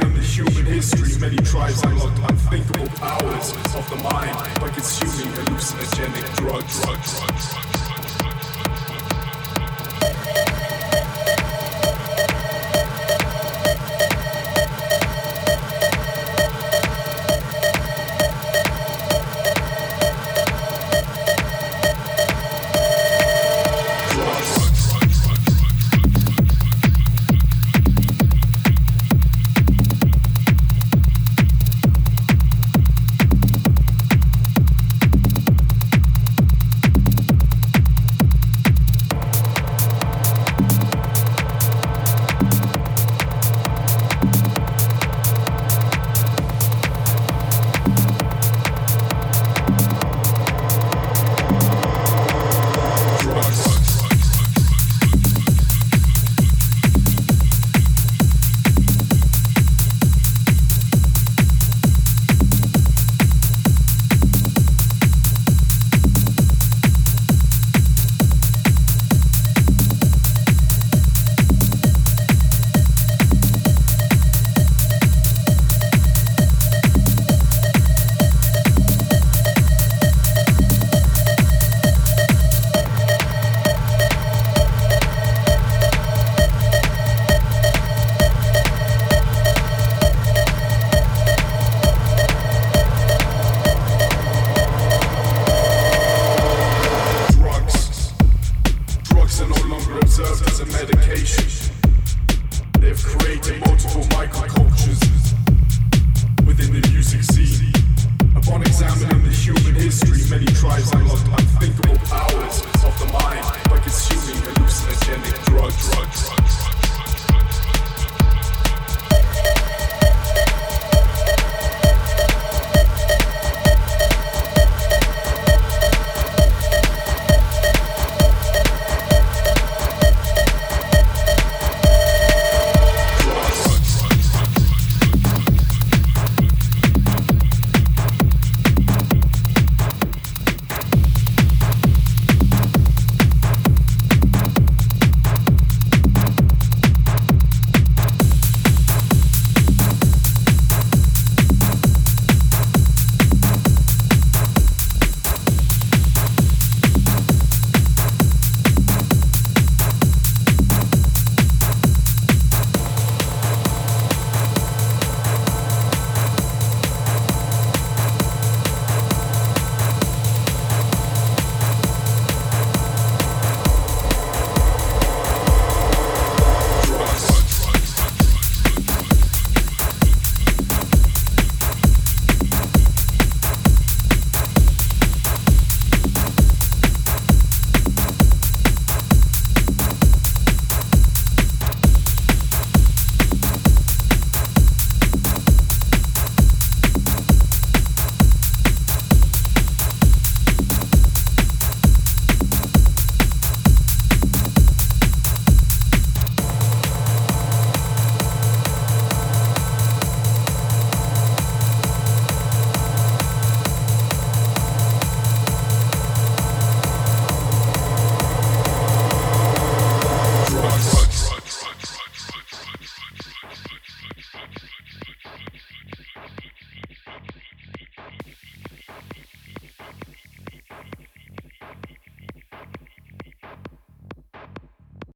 Examining the human history, many tribes unlocked unthinkable powers of the mind by consuming hallucinogenic drugs, drugs.